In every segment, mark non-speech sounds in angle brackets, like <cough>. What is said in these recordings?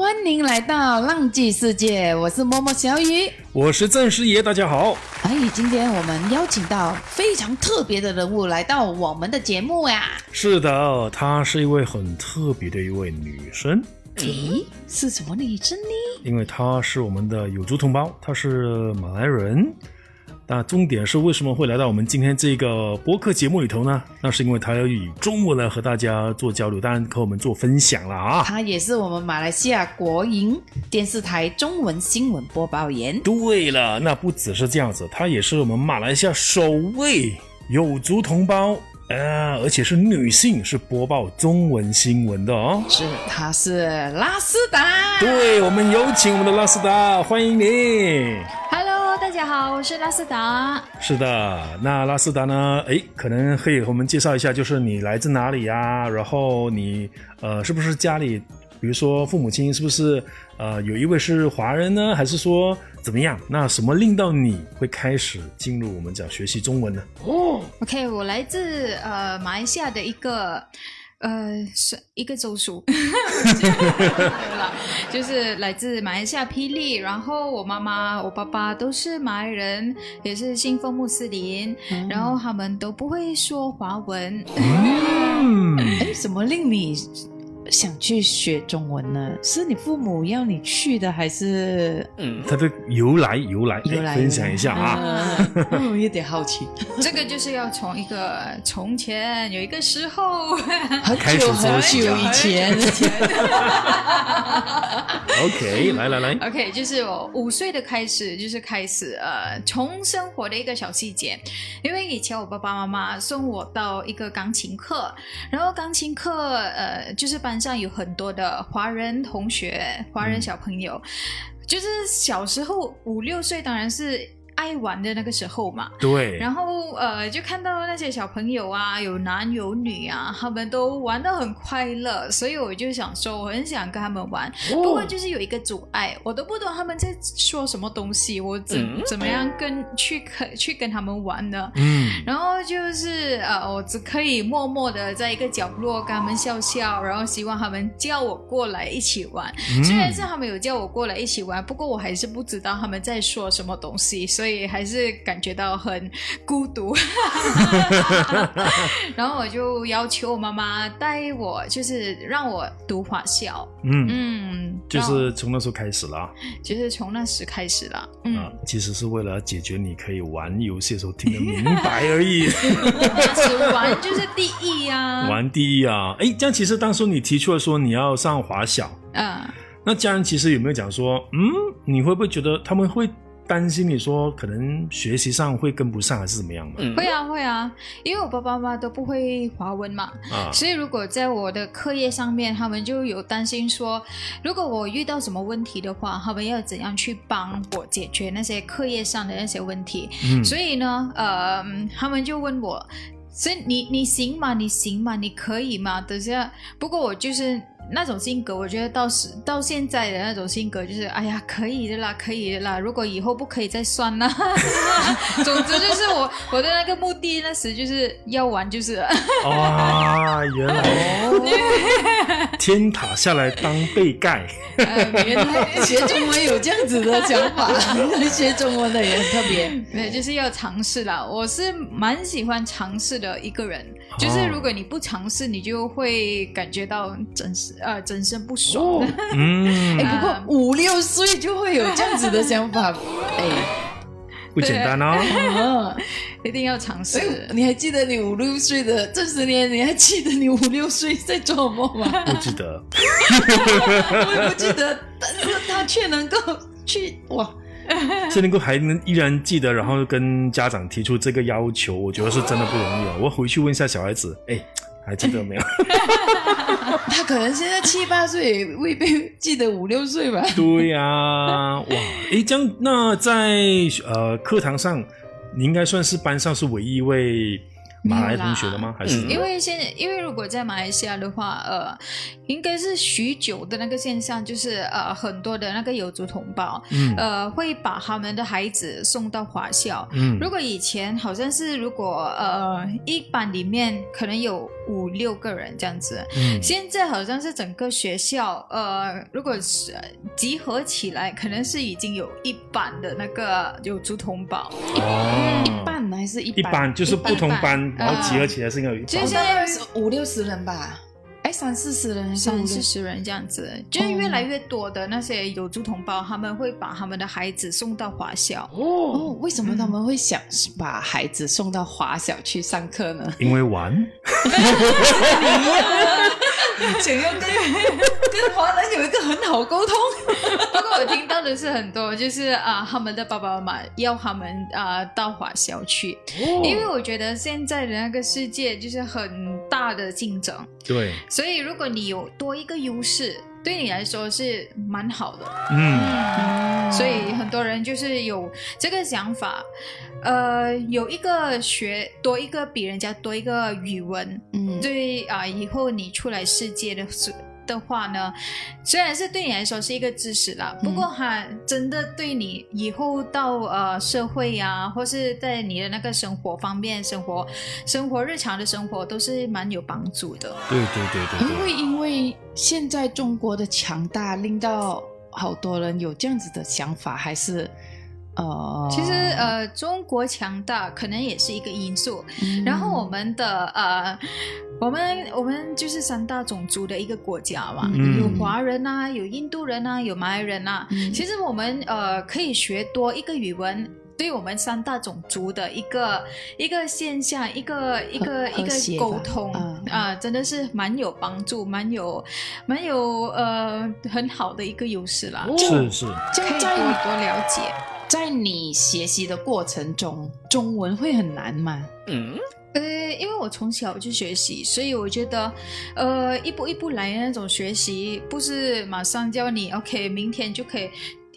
欢迎来到浪迹世界，我是默默小雨。我是郑师爷，大家好。哎，今天我们邀请到非常特别的人物来到我们的节目呀。是的，她是一位很特别的一位女生。诶，是什么女生呢？因为她是我们的有族同胞，她是马来人。那重点是为什么会来到我们今天这个播客节目里头呢？那是因为他要以中文来和大家做交流，当然和我们做分享了啊。他也是我们马来西亚国营电视台中文新闻播报员。对了，那不只是这样子，他也是我们马来西亚首位有族同胞，呃，而且是女性，是播报中文新闻的哦。是，她是拉斯达。对，我们有请我们的拉斯达，欢迎你。大家好，我是拉斯达。是的，那拉斯达呢？哎，可能可以和我们介绍一下，就是你来自哪里呀？然后你呃，是不是家里，比如说父母亲是不是呃有一位是华人呢？还是说怎么样？那什么令到你会开始进入我们讲学习中文呢？哦，OK，我来自呃马来西亚的一个。呃，是一个州属，<laughs> 就是来自马来西亚霹雳。然后我妈妈、我爸爸都是马来人，也是信奉穆斯林，然后他们都不会说华文。哎，怎么令你？想去学中文呢？是你父母要你去的，还是？嗯，他的由来由来，由来分享一下啊，<laughs> 有点好奇。这个就是要从一个从前有一个时候，很久很久以前。OK，来来来，OK，就是我五岁的开始，就是开始呃，从生活的一个小细节，因为以前我爸爸妈妈送我到一个钢琴课，然后钢琴课呃，就是班上有很多的华人同学、华人小朋友，就是小时候五六岁，当然是。爱玩的那个时候嘛，对，然后呃，就看到那些小朋友啊，有男有女啊，他们都玩的很快乐，所以我就想说，我很想跟他们玩，不过就是有一个阻碍，我都不懂他们在说什么东西，我怎怎么样跟去可去跟他们玩呢？嗯，然后就是呃，我只可以默默的在一个角落跟他们笑笑，然后希望他们叫我过来一起玩。虽然是他们有叫我过来一起玩，不过我还是不知道他们在说什么东西，所以。所以还是感觉到很孤独，<laughs> 然后我就要求我妈妈带我，就是让我读华校。嗯嗯，就是从那时候开始了，就是从那时开始了。嗯，其实是为了解决你可以玩游戏的时候听得明白而已。<laughs> 玩就是第一呀，玩第一啊！哎，这样其实当初你提出了说你要上华小，嗯，那家人其实有没有讲说，嗯，你会不会觉得他们会？担心你说可能学习上会跟不上还是怎么样嘛？会啊会啊，因为我爸爸妈妈都不会华文嘛，所以如果在我的课业上面，他们就有担心说，如果我遇到什么问题的话，他们要怎样去帮我解决那些课业上的那些问题？所以呢，呃，他们就问我，所以你你行吗？你行吗？你可以吗？等下，不过我就是。那种性格，我觉得到时到现在的那种性格，就是哎呀，可以的啦，可以的啦。如果以后不可以再算啦。<laughs> 总之就是我我的那个目的，那时就是要玩，就是。哇，原来天塔下来当被盖。原来学中文有这样子的想法，<laughs> 学中文的人特别。对，就是要尝试啦。我是蛮喜欢尝试的一个人，就是如果你不尝试，你就会感觉到真实。呃，整身不爽。<laughs> 嗯，哎，不过五六岁就会有这样子的想法，<laughs> 哎，不简单哦。<laughs> 一定要尝试。你还记得你五六岁的这十年？你还记得你五六岁在做梦吗？不记得。我也不记得，但是他却能够去哇，却能够还能依然记得，然后跟家长提出这个要求，我觉得是真的不容易哦。我回去问一下小孩子，哎。还记得没有？<laughs> 他可能现在七八岁，未必记得五六岁吧。<laughs> 对呀，哇！哎，这样那在呃课堂上，你应该算是班上是唯一一位马来同学的吗？还是因为现在，因为如果在马来西亚的话，呃，应该是许久的那个现象，就是呃很多的那个有族同胞，嗯。呃会把他们的孩子送到华校。嗯。如果以前好像是如果呃一班里面可能有五六个人这样子，嗯。现在好像是整个学校，呃，如果是呃集合起来，可能是已经有一班的那个有族同胞，哦。一半还是一一般就是不同班然后集合起来是应该有一班。就像大概是五六十人吧，哎，三四十人，三四十人这样子，就是越来越多的那些有族同胞，他们会把他们的孩子送到华校。哦，为什么他们会想把孩子送到华小去上课呢？因为玩，<laughs> 想要跟跟华人有一个很好沟通。<laughs> 不过我听到的是很多，就是啊、他们的爸爸妈妈要他们啊、到华校去，因为我觉得现在的那个世界就是很大的竞争，对，所以如果你有多一个优势，对你来说是蛮好的。嗯。嗯，所以很多人就是有这个想法，呃，有一个学多一个比人家多一个语文，嗯，对啊、以后你出来世界的时的话呢，虽然是对你来说是一个知识啦，不过哈真的对你以后到呃社会呀、或是在你的那个生活方面，生活生活日常的生活都是蛮有帮助的。对对对对因为现在中国的强大，令到好多人有这样子的想法，还是呃，其实呃，中国强大可能也是一个因素，嗯。然后我们的呃，我们我们就是三大种族的一个国家嘛，嗯有华人啊，有印度人啊，有马来人啊。嗯其实我们呃可以学多一个语文。对我们三大种族的一个一个现象，一个一个一个沟通嗯啊、真的是蛮有帮助，蛮有蛮有呃很好的一个优势啦，是是，可以多多了解。在你学习的过程中，中文会很难吗？呃，因为我从小就学习，所以我觉得，呃，一步一步来的那种学习，不是马上教你，OK，明天就可以。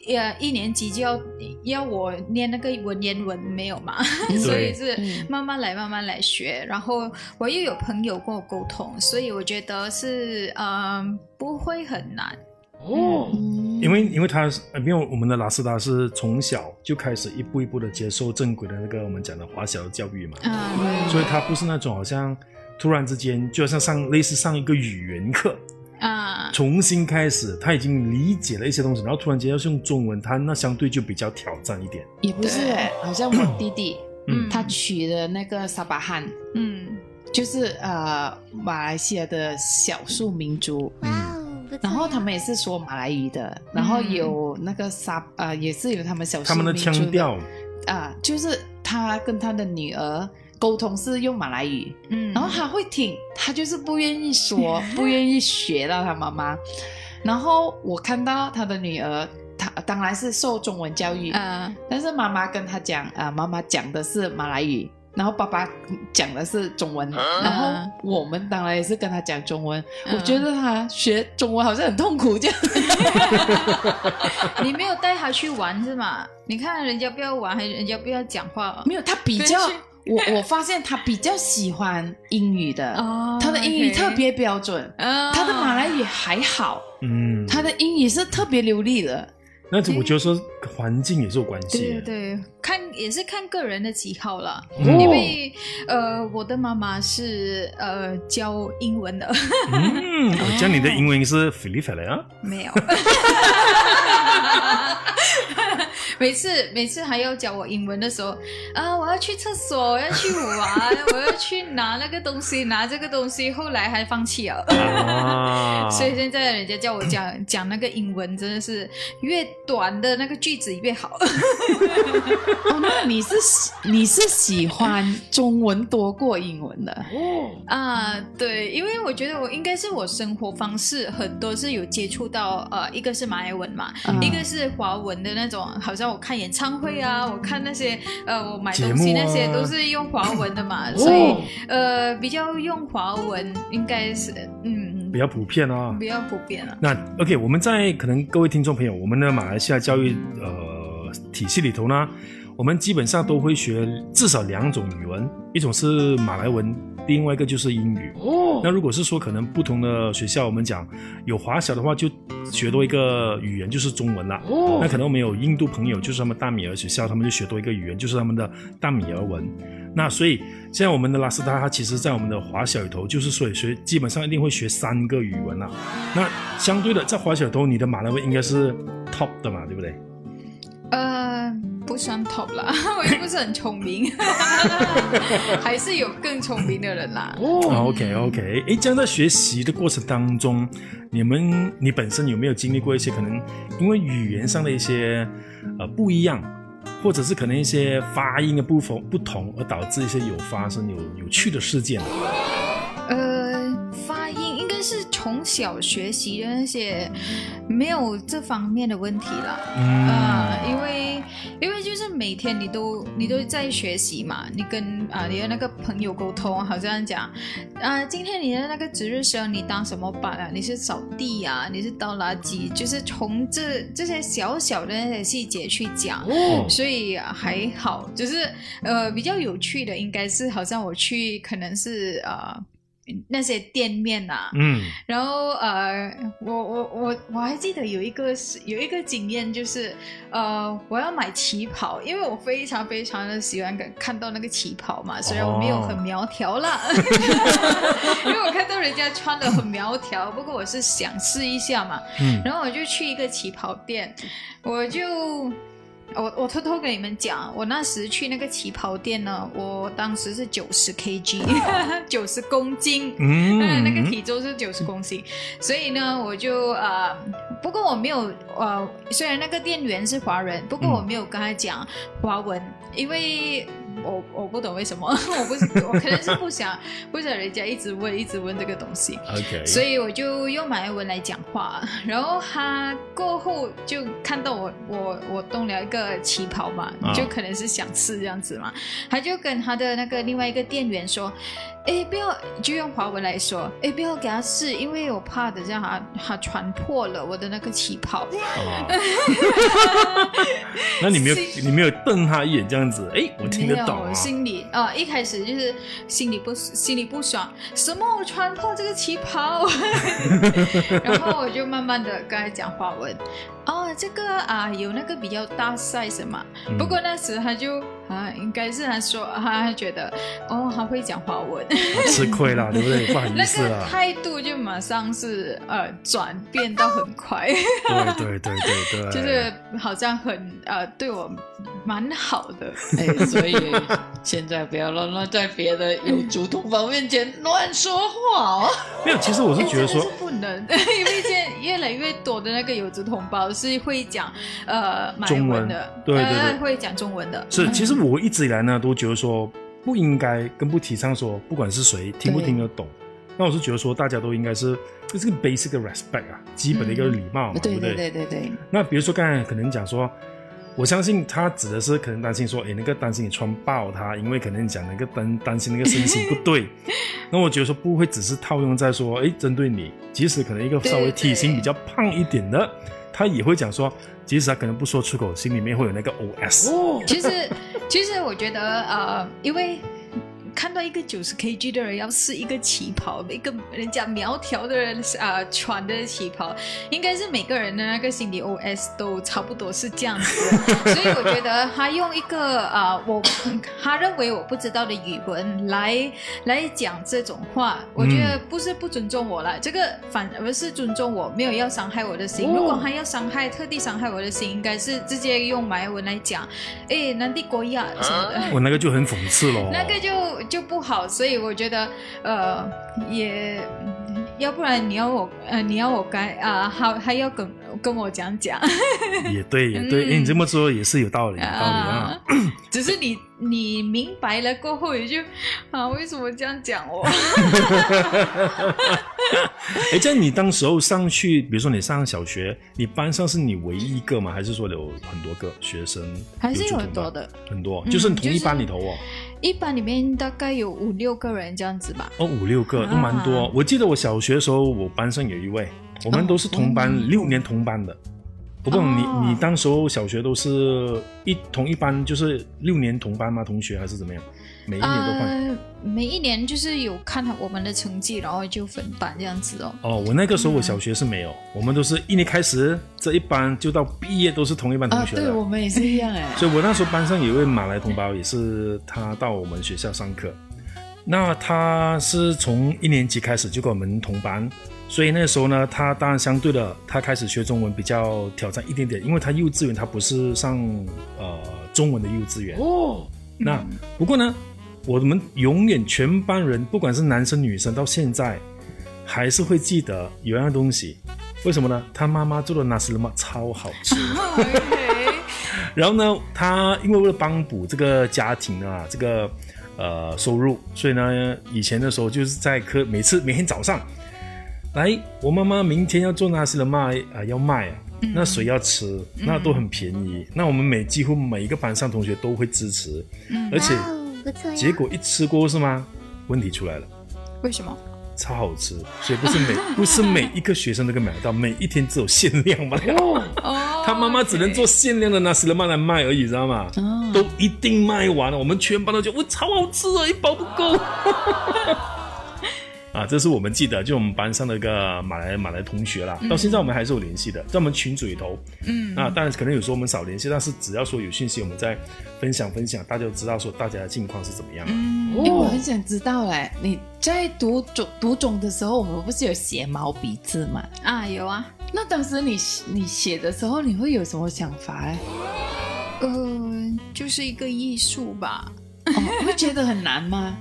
呃，一年级就要要我念那个文言文没有嘛？<laughs> 所以是嗯慢慢来，慢慢来学。然后我又有朋友跟我沟通，所以我觉得是嗯、不会很难。哦嗯因为因为他是，呃因为我们的拉斯达是从小就开始一步一步的接受正规的那个我们讲的华小教育嘛，嗯，对。所以他不是那种好像突然之间就好像上类似上一个语言课，啊，重新开始，他已经理解了一些东西，然后突然间要是用中文，他那相对就比较挑战一点。也不是好像我弟弟，嗯。他娶的那个沙巴汉，嗯就是呃马来西亚的少数民族，哇然后他们也是说马来语的，然后有那个沙呃也是有他们少数他们的腔调，啊、就是他跟他的女儿沟通是用马来语，嗯，然后他会听，他就是不愿意说，<laughs> 不愿意学到他妈妈。然后我看到他的女儿，她当然是受中文教育，嗯但是妈妈跟他讲啊、妈妈讲的是马来语，然后爸爸讲的是中文，然后我们当然也是跟他讲中文。嗯我觉得他学中文好像很痛苦这样。你没有带他去玩是吗？你看人家不要玩，还人家不要讲话没有，他比较 <laughs> 我我发现他比较喜欢英语的，哦他的英语特别标准。啊他的马来语还好，嗯，他的英语是特别流利的。那我觉得说环境也是有关系。对对对，看也是看个人的喜好啦。哦因为呃，我的妈妈是呃教英文的，<laughs> 嗯，我教你的英文是菲利菲了啊，没有。<laughs> 每次每次还要教我英文的时候，啊，我要去厕所，我要去玩，我要去拿那个东西，拿这个东西，后来还放弃了。啊，<laughs> 所以现在人家叫我讲讲那个英文，真的是越短的那个句子越好。<laughs> 哦，那你是喜你是喜欢中文多过英文的？哦啊，对，因为我觉得我应该是我生活方式很多是有接触到，呃，一个是马来文嘛，嗯一个是华文的那种，好像我看演唱会啊，我看那些呃，我买东西那些都是用华文的嘛，所以呃，比较用华文应该是嗯比较普遍啊。比较普遍啊。那 OK，我们在可能各位听众朋友，我们的马来西亚教育呃体系里头呢，我们基本上都会学至少两种语文，一种是马来文，另外一个就是英语。哦，那如果是说可能不同的学校，我们讲有华小的话，就学多一个语言就是中文了。哦，那可能我们有印度朋友，就是他们大米尔学校，他们就学多一个语言，就是他们的大米尔文。那所以现在我们的拉斯达，他其实在我们的华小里头，就是所以学基本上一定会学三个语文了。那相对的，在华小里头，你的马来文应该是 top 的嘛，对不对？呃，不算 top 啦，<laughs> 我又不是很聪明，<laughs> 还是有更聪明的人啦。哦，OK OK，哎，这样在学习的过程当中，你们你本身有没有经历过一些可能因为语言上的一些呃不一样？或者是可能一些发音的部分不同，而导致一些有发生有有趣的事件。呃，从小学习的那些没有这方面的问题了。嗯，因为因为就是每天你都你都在学习嘛，你跟啊你的那个朋友沟通，好像讲啊，今天你的那个值日生你当什么班啊？你是扫地啊？你是倒垃圾？就是从这这些小小的那些细节去讲，所以还好。就是呃比较有趣的，应该是好像我去可能是呃。那些店面呐，嗯，然后呃，我我我我还记得有一个是有一个经验，就是呃，我要买旗袍，因为我非常非常的喜欢看到那个旗袍嘛，虽然我没有很苗条啦，<laughs> 因为我看到人家穿的很苗条，不过我是想试一下嘛，嗯，然后我就去一个旗袍店，我就。我我偷偷跟你们讲，我那时去那个旗袍店呢，我当时是九十 kg，<laughs> 九十公斤，<laughs> 嗯，那个体重是九十公斤，所以呢，我就呃，不过我没有呃，虽然那个店员是华人，不过我没有跟他讲华文，因为。我我不懂为什么，<laughs> 我不我可能是不想不想人家一直问一直问这个东西，OK，所以我就用马来文来讲话，然后他过后就看到我我我动了一个旗袍嘛，就可能是想吃这样子嘛，他就跟他的那个另外一个店员说。哎，不要就用华文来说，哎，不要给他试，因为我怕的，这样他他穿破了我的那个旗袍。<laughs> 那你没有你没有瞪他一眼这样子？哎，我听得懂啊。心里啊，一开始就是心里不心里不爽，什么我穿破这个旗袍？<laughs> 然后我就慢慢的跟他讲华文。哦，这个啊有那个比较大 size 嘛，不过那时他就。啊，应该是他说，他觉得哦，他会讲华文，吃亏了，对不对？不好意思了。那个态度就马上是呃转变到很快，对对对对对，就是好像很呃对我蛮好的，哎，所以现在不要乱乱在别的有族同胞面前乱说话哦。没有，其实我是觉得说不能，<laughs> 因为现在越来越多的那个有族同胞是会讲呃中文的，对对对，会讲中文的，是其实。我一直以来呢，都觉得说不应该跟不提倡说，不管是谁听不听得懂，那我是觉得说，大家都应该是这是个 basic respect 啊，基本的一个礼貌嘛，对不对？对对对。那比如说刚才可能讲说，我相信他指的是可能担心说，哎，那个担心你穿爆他，因为可能讲那个担担心那个身形不对。<laughs> 那我觉得说不会只是套用在说，哎，针对你，即使可能一个稍微体型比较胖一点的，他也会讲说。即使他可能不说出口，心里面会有那个 OS。其实，其实我觉得，呃，因为。看到一个九十 kg 的人要试一个旗袍，一个人家苗条的人啊穿的旗袍，应该是每个人的那个心理 OS 都差不多是这样子的。所以我觉得他用一个啊，我他认为我不知道的语文来来讲这种话，我觉得不是不尊重我了，这个反而是尊重我，没有要伤害我的心。如果他要伤害，特地伤害我的心，应该是直接用马来文来讲，哎，南帝国呀什么的。<laughs> 我那个就很讽刺了。那个就。就不好，所以我觉得，呃，也要不然你要我，呃，你要我该啊，好还要跟跟我讲讲。也对，也对，哎，你这么说也是有道理，有道理啊。只是你你明白了过后，也就啊，为什么这样讲我？<laughs> 哎，在你当时候上去，比如说你上小学，你班上是你唯一一个吗？还是说有很多个学生？还是有很多的，很多，就是同一班里头哦。一班里面大概有五六个人这样子吧。哦，五六个都蛮多。我记得我小学的时候，我班上有一位，我们都是同班，六年同班的。不过你哦你当时候小学都是一同一班，就是六年同班吗？同学还是怎么样？每一年都换？呃，每一年就是有看我们的成绩，然后就分班这样子哦。哦，我那个时候我小学是没有，我们都是一年开始这一班就到毕业都是同一班同啊，学的。对我们也是一样哎。<laughs> 所以我那时候班上有一位马来同胞，也是他到我们学校上课。那他是从一年级开始就跟我们同班，所以那时候呢，他当然相对的，他开始学中文比较挑战一点点，因为他幼稚园他不是上呃中文的幼稚园。哦，那不过呢，我们永远全班人，不管是男生女生，到现在还是会记得有样东西。为什么呢？他妈妈做的纳斯勒玛超好吃。<laughs> 然后呢，他因为为了帮补这个家庭啊，这个呃收入，所以呢，以前的时候就是在课每次每天早上，来，我妈妈明天要做纳西的卖啊、要卖啊，那谁要吃，那都很便宜。那我们每几乎每一个班上同学都会支持，而且结果一吃过是吗？问题出来了。为什么？超好吃，所以不是每 <laughs> 不是每一个学生都可以买得到，每一天只有限量嘛。哦，<laughs> 他妈妈只能做限量的拿斯勒曼来卖而已，知道吗？哦都一定卖完了，我们全班都觉得我超好吃啊，一包不够。啊，这是我们记得，就我们班上的一个马来马来同学啦，到现在我们还是有联系的，在我们群组里头。嗯啊，当然可能有时候我们少联系，但是只要说有讯息，我们再分享分享，大家都知道说大家的近况是怎么样。嗯因为我很想知道嘞，你在读中读中的时候，我们不是有写毛笔字吗？啊有啊，那当时你你写的时候，你会有什么想法嘞？呃，就是一个艺术吧。哦，会觉得很难吗？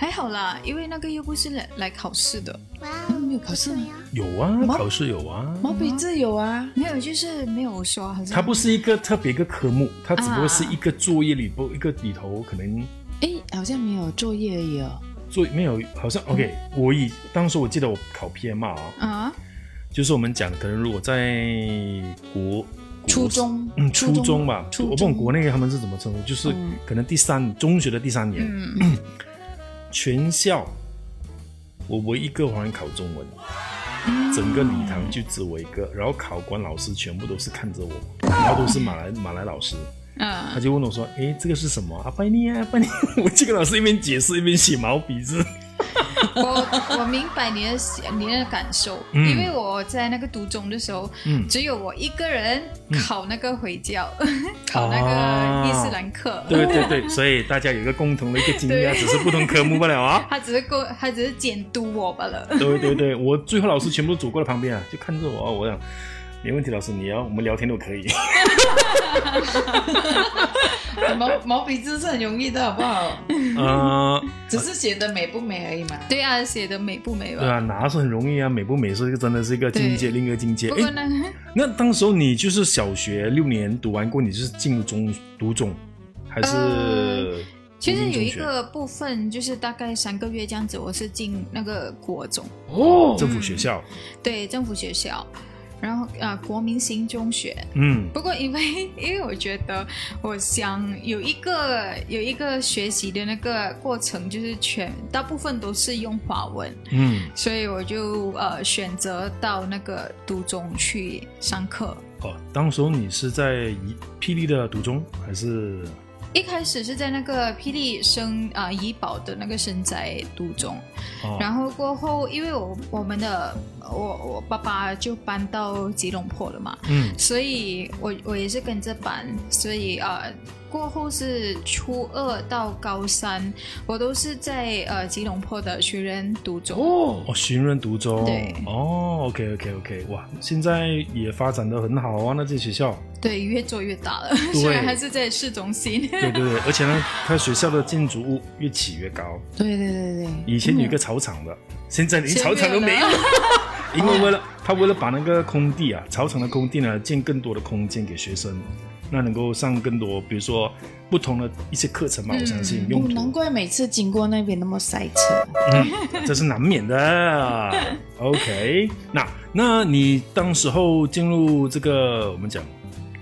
还好啦，因为那个又不是来来考试的，哇没有考试吗？有啊，考试有啊，毛笔字有啊，没有，就是没有说好像它不是一个特别一个科目，它只不过是一个作业里不一个里头可能哎，好像没有作业而已哦。做没有，好像 OK。我以当时我记得我考 PMR 啊，啊，就是我们讲可能如果在国国初中嗯初中吧，初中。我不懂国内他们是怎么称呼，就是嗯。可能第三中学的第三年，嗯 <coughs> 全校我唯一一个华人考中文，整个礼堂就只我一个，然后考官老师全部都是看着我，然后都是马来马来老师。他嗯，就问我说：“哎，这个是什么？阿，拜尼啊，拜尼！” <laughs> 我就跟老师一边解释一边写毛笔字。我我明白你的你的感受，嗯。因为我在那个读中的时候，嗯。只有我一个人考那个回教，考那个伊斯兰课，对对对，所以大家有一个共同的一个经历啊，只是不同科目罢了啊。<laughs> 他只是过，他只是监督我罢了。对对对，我最后老师全部走过来旁边啊，就看着我，我想没问题，老师你要我们聊天都可以。<laughs> 毛毛笔字是很容易的，好不好？<laughs> 呃，只是写的美不美而已嘛。对啊，写的美不美吧？对啊，拿是很容易啊，美不美是一个真的是一个境界，另一个境界。诶，不过呢，<laughs> 那当时候你就是小学六年读完过，你就是进入中读中，还是呃其实有一个部分就是大概三个月这样子，我是进那个国中，哦政府学校？对政府学校，然后啊、国民型中学。嗯不过因为 <laughs> 因为我觉得我想有一个有一个学习的那个过程，就是全大部分都是用华文，嗯，所以我就呃选择到那个读中去上课。哦，当时候你是在一霹雳的读中还是？一开始是在那个霹雳生啊、怡保的那个生在读中，哦，然后过后因为我我们的我我爸爸就搬到吉隆坡了嘛，嗯。所以我我也是跟着搬，所以呃过后是初二到高三，我都是在呃吉隆坡的学人读中。哦，哦，寻人读中，对。哦，OK OK OK，哇，现在也发展的很好啊，那这学校，对，越做越大了，对。虽然还是在市中心。对对对，而且呢，它学校的建筑物越起越高，对对对对，以前有一个草场的，现在连草场都没有没有了，<laughs> 因为为了他为了把那个空地啊，草场的空地呢，建更多的空间给学生，那能够上更多，比如说不同的一些课程嘛，我相信难怪每次经过那边那么塞车。嗯，这是难免的。OK，那那你当时候进入这个我们讲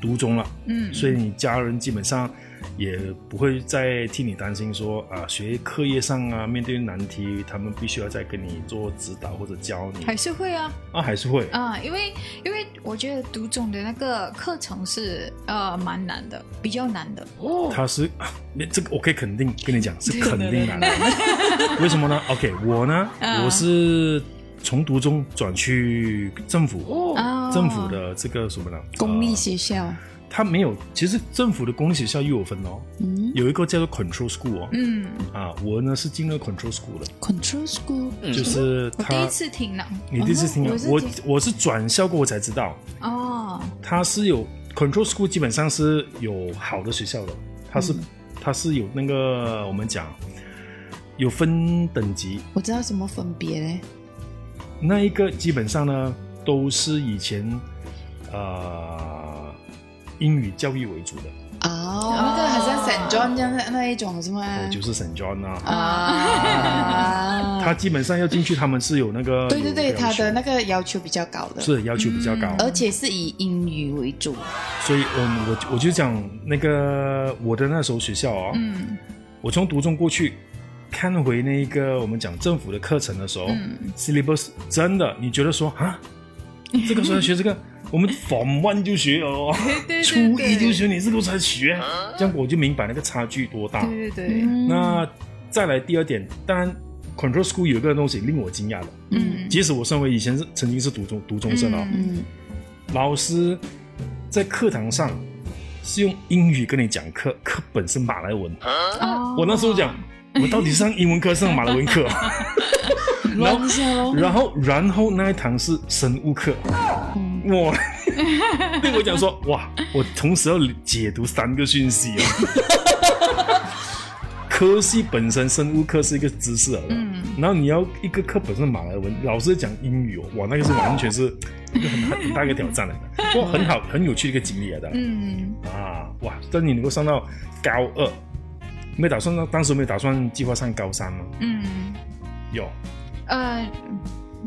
读中了，嗯，所以你家人基本上也不会再替你担心说啊，学课业上啊面对难题，他们必须要再跟你做指导或者教你。还是会啊。啊，还是会？啊，因为因为我觉得读总的那个课程是呃蛮难的，比较难的。哦，他是 <laughs> 这个我可以肯定跟你讲是肯定难的，<laughs> 为什么呢？OK，我呢，我是从读中转去政府，哦。政府的这个什么呢？公立学校。他没有，其实政府的公立学校又有分哦，嗯，有一个叫做 Control School 哦，嗯，啊，我呢是进了 Control School 的，Control School 就是我第一次听了，你第一次听了，我我是转校过我才知道，哦，他是有 Control School 基本上是有好的学校的，他是他是有那个我们讲有分等级，我知道什么分别嘞，那一个基本上呢都是以前呃。英语教育为主的。哦，那个好像 Saint John 这样的那一种是吗？就是 Saint John 啊，啊，他基本上要进去，他们是有那个对对对，他的那个要求比较高的，是要求比较高，而且是以英语为主。所以，嗯，我我就讲那个我的那所学校啊，嗯，我从读中过去看回那个我们讲政府的课程的时候嗯，syllabus 真的，你觉得说啊，这个时候学这个。我们放慢就学 <laughs> 哦，初一就学，你这个才学，这样我就明白那个差距多大。对对对。那再来第二点，当然，Control School 有一个东西令我惊讶的，嗯，即使我身为以前是曾经是读中读中生哦，嗯，老师在课堂上是用英语跟你讲课，课本是马来文。我那时候讲，我到底上英文课上马来文课？<laughs> 然后，然后，然后那一堂是生物课。我对我讲说，哇，我同时要解读三个讯息哦。<laughs> 科系本身生物课是一个知识嗯，然后你要一个课本是马来文，老师讲英语哦，哇，那个是完全是一个很很大一个挑战来的，不过很好很有趣的一个经历来的。嗯啊，哇，但你能够上到高二，没打算，当时没打算计划上高三吗？嗯，有。呃。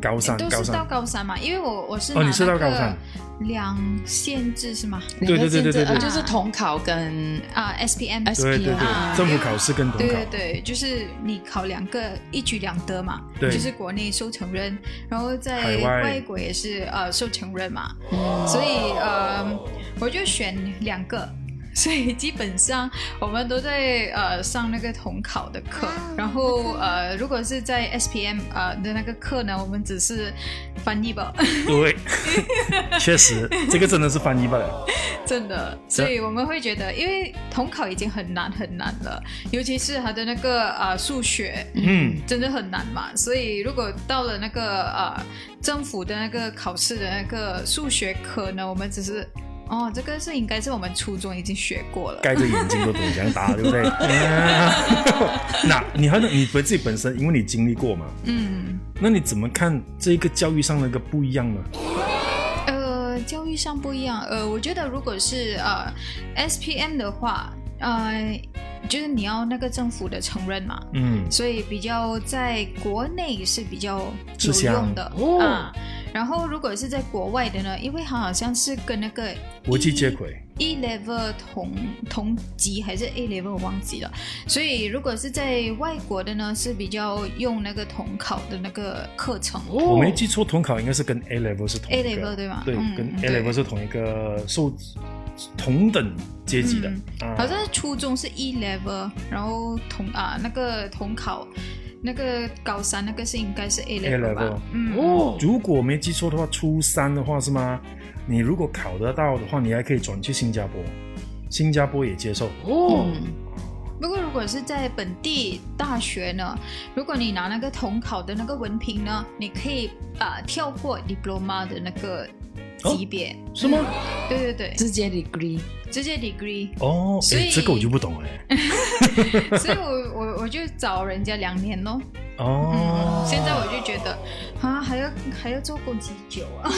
高三都是到高三嘛，因为我我是哦，你是到高三。两限制是吗？对对对对对，就是统考跟啊 S P M S P M 政府考试跟统考，对对对，就是你考两个一举两得嘛，就是国内受承认，然后在外。国也是呃受承认嘛，所以呃我就选两个。所以基本上我们都在呃上那个统考的课，然后呃如果是在 S P M 呃的那个课呢，我们只是翻译吧。对，<laughs> 确实这个真的是翻译吧。真的，所以我们会觉得，因为统考已经很难很难了，尤其是他的那个呃数学，嗯，真的很难嘛。所以如果到了那个呃政府的那个考试的那个数学课呢，我们只是。哦，这个是应该是我们初中已经学过了，盖着眼睛都懂这样答，对不对？<laughs> 那你和你自己本身，因为你经历过嘛，嗯，那你怎么看这一个教育上的一个不一样呢？呃，教育上不一样，呃，我觉得如果是呃 S P M 的话，呃，就是你要那个政府的承认嘛，嗯，所以比较在国内是比较有用的。啊。然后，如果是在国外的呢？因为它好像是跟那个国际接轨，E level 同同级还是 A level 我忘记了。所以，如果是在外国的呢，是比较用那个统考的那个课程。我没记错，统考应该是跟 A level 是同 A level 对吗？对，跟 A level 是同一个受同等阶级的。好像初中是 E level，然后同啊那个统考。那个高三那个是应该是 A level 吧？嗯。哦，如果没记错的话，初三的话是吗？你如果考得到的话，你还可以转去新加坡，新加坡也接受。哦。不过如果是在本地大学呢，如果你拿那个统考的那个文凭呢，你可以啊跳过 diploma 的那个级别，是吗？对对对，直接 degree。直接 degree 哦，所以这个我就不懂了，<laughs> 所以我我我就找人家两年咯。哦，现在我就觉得啊，还要还要做工几久啊？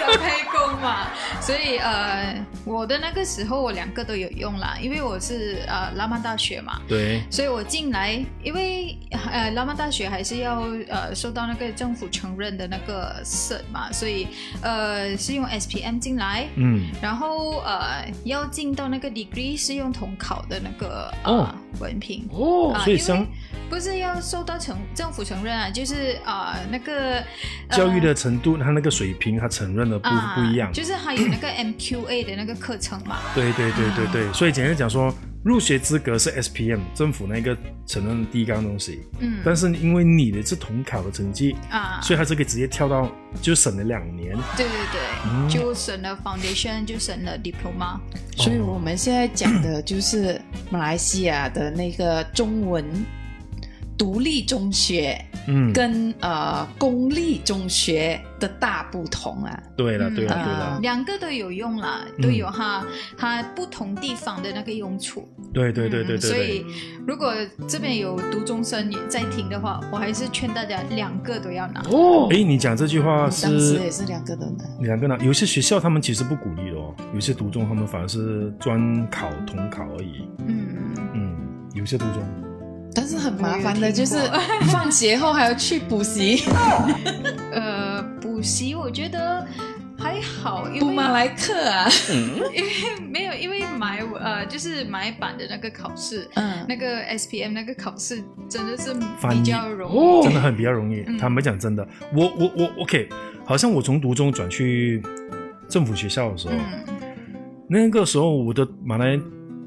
找开工嘛，所以呃，我的那个时候我两个都有用啦，因为我是呃拉曼大学嘛，对，所以我进来，因为呃拉曼大学还是要呃受到那个政府承认的那个 cert 嘛，所以呃是用 SPM 进来，嗯，然后呃要进到那个 degree 是用统考的那个哦。呃文凭。哦，所以生不是要受到承政府承认啊，就是啊、那个、呃教育的程度，他那个水平，他承认的不啊不一样。就是还有那个 MQA 的那个课程嘛。对对对对对，所以简单讲说，入学资格是 SPM 政府那个承认的第一样东西，嗯。但是因为你的是统考的成绩，啊，所以它这个直接跳到就省了两年。对对对，嗯。就省了 foundation，就省了 diploma。所以我们现在讲的就是马来西亚的那个中文独立中学嗯，跟呃公立中学的大不同啊。对了嗯对了对啊了，两个都有用了，嗯都有哈它不同地方的那个用处。对对对对对嗯所以。如果这边有读中生也在听的话，我还是劝大家两个都要拿。哦，哎，你讲这句话当时是也是两个都拿。两个拿？有些学校他们其实不鼓励的哦，有些读中他们反而是专考统考而已。嗯，嗯，有些读中。但是很麻烦的，就是放学后还要去补习，<laughs> 呃，补习我觉得还好，因为补马来课啊。<laughs> 因为没有，因为买呃就是买版的那个考试，嗯，那个 SPM 那个考试真的是比较容易。真的很比较容易。嗯。坦白讲，真的，我我我 OK，好像我从读中转去政府学校的时候，嗯。那个时候我的马来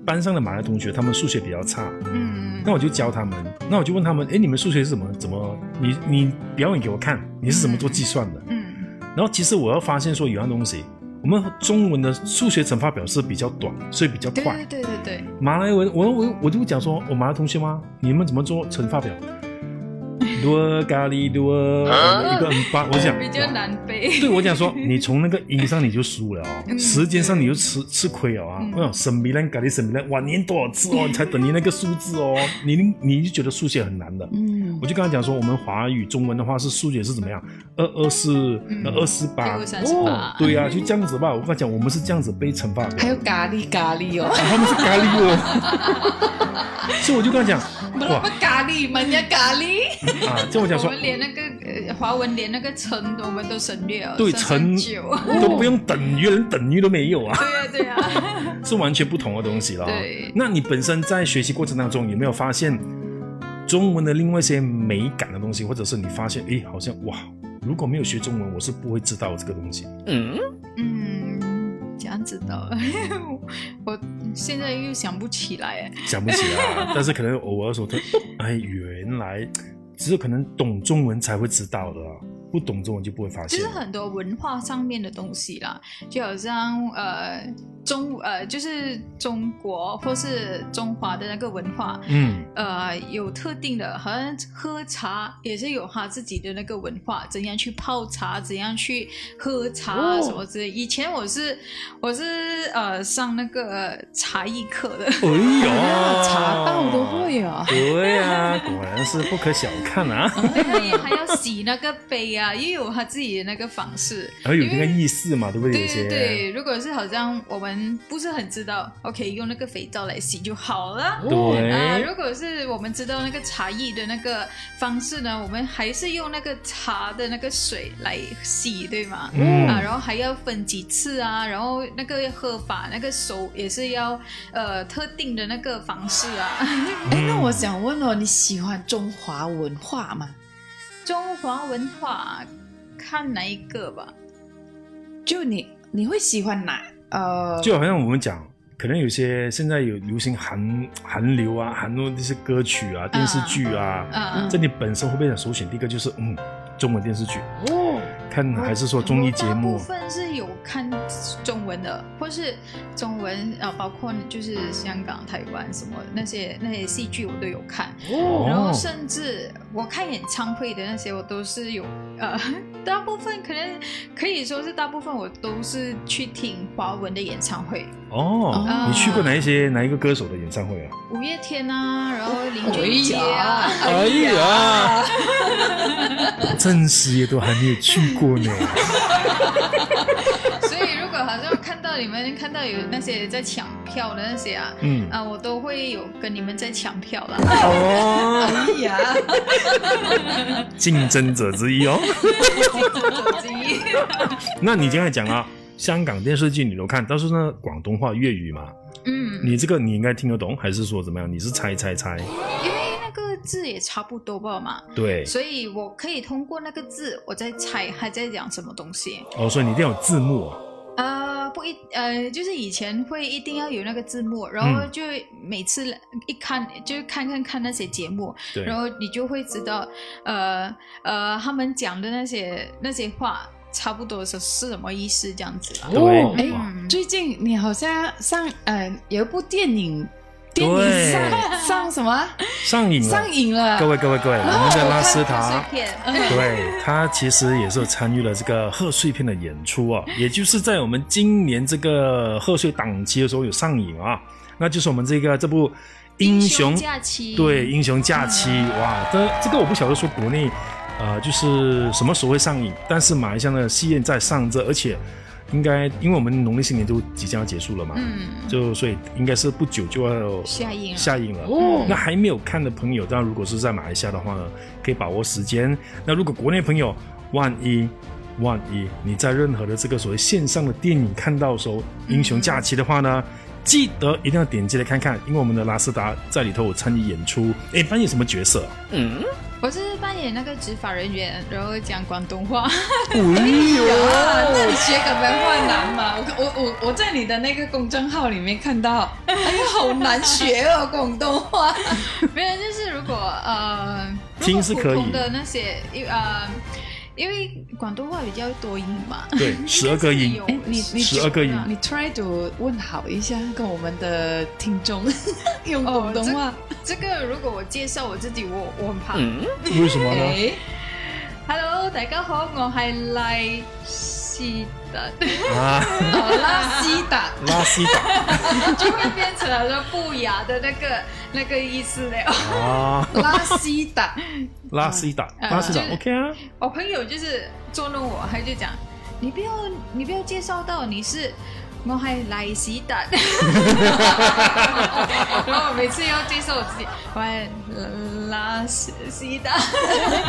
班上的马来同学，他们数学比较差，嗯，那我就教他们，那我就问他们，哎，你们数学是怎么怎么？你你表演给我看，你是怎么做计算的？嗯然后其实我要发现说有样东西，我们中文的数学乘法表是比较短，所以比较快。对对对对对，马来文，我我我就讲说，我马来同学吗？你们怎么做乘法表？多咖喱多一个很八，我想比较难背。对我讲说，<laughs> 你从那个音上你就输了哦，嗯时间上你就吃吃亏了啊！嗯我想生米兰咖喱生米兰，哇，念多少次哦，你 <laughs> 才等于那个数字哦，你你就觉得数学很难的。嗯我就跟他讲说，我们华语中文的话是数学是怎么样？二二四嗯二四八哦，对啊，就这样子吧。我跟他讲，我们是这样子背乘法表，还有咖喱咖喱哦，啊他们是咖喱哦，<laughs> 所以我就跟他讲，哇咖喱，人家咖喱。啊，这样我讲说我们连那个呃华文连那个乘我们都省略了，对三乘。<laughs> 都不用等于，连等于都没有啊。<laughs> 对呀对呀，<laughs> 是完全不同的东西了、哦。对那你本身在学习过程当中有没有发现中文的另外一些美感的东西，或者是你发现，诶，好像哇，如果没有学中文，我是不会知道这个东西。嗯，这样子的，我现在又想不起来哎。想不起来啊，但是可能偶尔说，哎，原来只是可能懂中文才会知道的、不懂中文就不会发现其实。很多文化上面的东西啦，就好像呃中呃就是中国或是中华的那个文化，嗯，呃有特定的，好像喝茶也是有他自己的那个文化，怎样去泡茶，怎样去喝茶什么之类。以前我是我是呃上那个茶艺课的，哎呦，茶道都会啊。对呀、果然是不可小看啊！还要洗那个杯啊，也有他自己的那个方式。<laughs> 还有那个意思嘛，对不对？对对对，如果是好像我们不是很知道，OK，用那个肥皂来洗就好了。对啊、如果是我们知道那个茶艺的那个方式呢，我们还是用那个茶的那个水来洗，对吗？嗯啊，然后还要分几次啊，然后那个喝法，那个手也是要呃特定的那个方式啊。<laughs> 哎，那我想问哦，你喜欢中华文化吗？中华文化看哪一个吧？就你你会喜欢哪？呃，就好像我们讲，可能有些现在有流行韩韩流啊，韩国那些歌曲啊、电视剧啊，嗯，这你本身会不会想首选第一个就是嗯中文电视剧？哦，看还是说综艺节目？大部？分是有看中文的，或是中文啊，包括就是香港、台湾什么那些那些戏剧我都有看，哦。然后甚至我看演唱会的那些我都是有呃，<laughs> 大部分可能可以说是大部分我都是去听华文的演唱会，哦哦，你去过哪一些哪一个歌手的演唱会啊？五月天啊，然后林俊杰啊，哎呀，<laughs> 真是也都还没有去过呢。<laughs> 所以如果好像看到你们看到有那些在抢票的那些啊，嗯啊，我都会有跟你们在抢票啦。哦，<laughs> 哎呀，竞争者之一哦。竞争者之一那你刚才讲了香港电视剧你都看，但是呢广东话粤语嘛，嗯，你这个你应该听得懂，还是说怎么样？你是猜猜猜？字也差不多吧嘛，对，所以我可以通过那个字，我在猜他在讲什么东西。哦，所以你一定要有字幕啊。呃、不一呃，就是以前会一定要有那个字幕，然后嗯就每次一看就看看看那些节目，然后你就会知道，呃呃，他们讲的那些那些话，差不多是是什么意思这样子啦。对哦最近你好像上呃有一部电影，电影对上上什么上瘾了上。瘾了？各位各位各位，我们的拉斯达碎。片，<laughs> 对他其实也是参与了这个贺岁片的演出啊，也就是在我们今年这个贺岁档期的时候有上映啊，那就是我们这个这部英雄假期，对英雄假期哇，这这个我不晓得说国内呃就是什么时候会上映，但是马来西亚的戏院在上着，而且应该因为我们农历新年都即将要结束了嘛，嗯，就所以应该是不久就要下映了下映了。哦那还没有看的朋友，当然如果是在马来西亚的话呢，可以把握时间。那如果国内朋友，万一万一你在任何的这个所谓线上的电影看到的时候，《英雄假期》的话呢，记得一定要点击来看看，因为我们的拉斯达在里头有参与演出。哎，扮演什么角色啊？我是扮演那个执法人员，然后讲广东话。哎呦，啊，那你学广东话难吗？我我我我在你的那个公众号里面看到，哎呀，好难学哦，广东话。<laughs> 没有，就是如果呃，如果听是可以普通的那些，因呃，因为广东话比较多音嘛，对，十二个音，<laughs> 哎，你你十二个音你 try to 问好一下，跟我们的听众 <laughs> 用广东话。这个如果我介绍我自己，我我很怕。为什么呢？<laughs> 哎，Hello，大家好，我係麗斯特，啊，拉西达，拉西达 <laughs> 就会变成了不雅的那个那个意思了。啊，拉西达，拉西达，啊拉西达，OK 啊。我朋友就是捉弄我，他就讲你不要你不要介绍到你是。我係麗斯特，<laughs> 我每次要介紹我自己，我係拉斯特。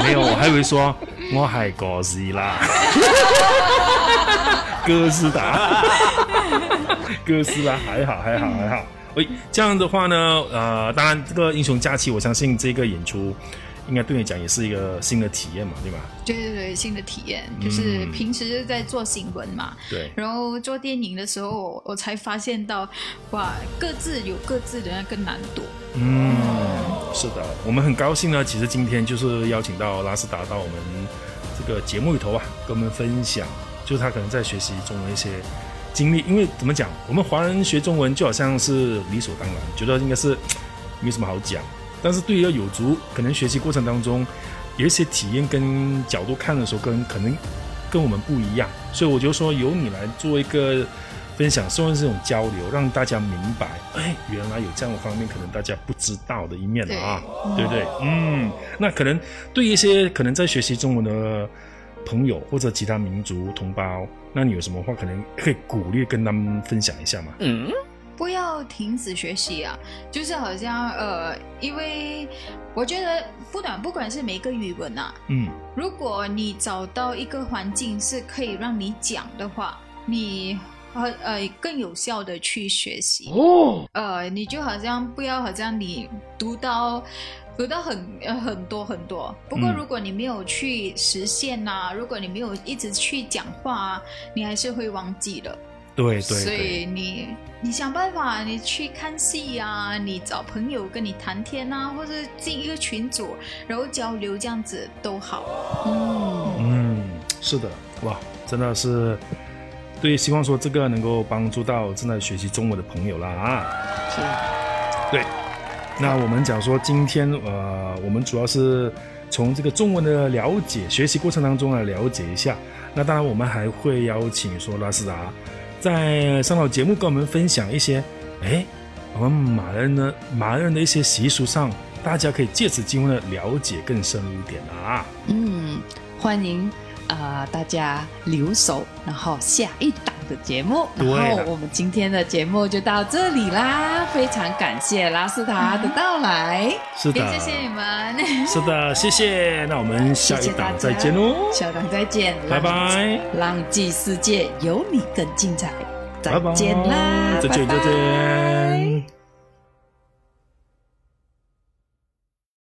没有，我还以为说我系哥斯拉，<laughs> 哥斯达，哥斯拉还好还好还好。喂，这样的话呢，呃，当然这个英雄假期，我相信这个演出应该对你讲也是一个新的体验嘛，对吧？对对对，新的体验就是嗯平时在做新闻嘛，对，然后做电影的时候，我我才发现到，哇，各自有各自的那个难度。嗯，是的，我们很高兴呢。其实今天就是邀请到拉斯达到我们这个节目里头啊，跟我们分享，就是他可能在学习中的一些经历。因为怎么讲，我们华人学中文就好像是理所当然，觉得应该是没什么好讲。但是对于有族，可能学习过程当中有一些体验跟角度看的时候，跟可能跟我们不一样，所以我就说由你来做一个分享，算是这种交流，让大家明白，哎，原来有这样的方面，可能大家不知道的一面了啊，对不对？嗯，那可能对一些可能在学习中文的朋友或者其他民族同胞，那你有什么话可能可以鼓励跟他们分享一下吗？不要停止学习啊！就是好像呃，因为我觉得不管不管是每一个语文啊，嗯如果你找到一个环境是可以让你讲的话，你呃呃更有效的去学习。哦，呃，你就好像不要好像你读到读到很呃很多很多，不过嗯如果你没有去实现呐、如果你没有一直去讲话啊，你还是会忘记的。对对所，以你你想办法，你去看戏啊、你找朋友跟你谈天啊，或者进一个群组，然后交流这样子都好。嗯，嗯，是的，哇，真的是。对，希望说这个能够帮助到正在学习中文的朋友啦啊！是，对，那我们讲说今天呃，我们主要是从这个中文的了解、学习过程当中来了解一下。那当然，我们还会邀请说拉斯达在上到节目跟我们分享一些，哎，我们马来人的，马来人的一些习俗上，大家可以借此机会呢了解更深一点啊。嗯，欢迎啊、大家留守，然后下一档的节目。然后我们今天的节目就到这里啦，非常感谢拉斯塔的到来，是的，也谢谢你们。是的，谢谢。那我们下一档再见喽，下档再见，拜拜，浪迹世界有你更精彩，再见啦，再见，拜拜。再见。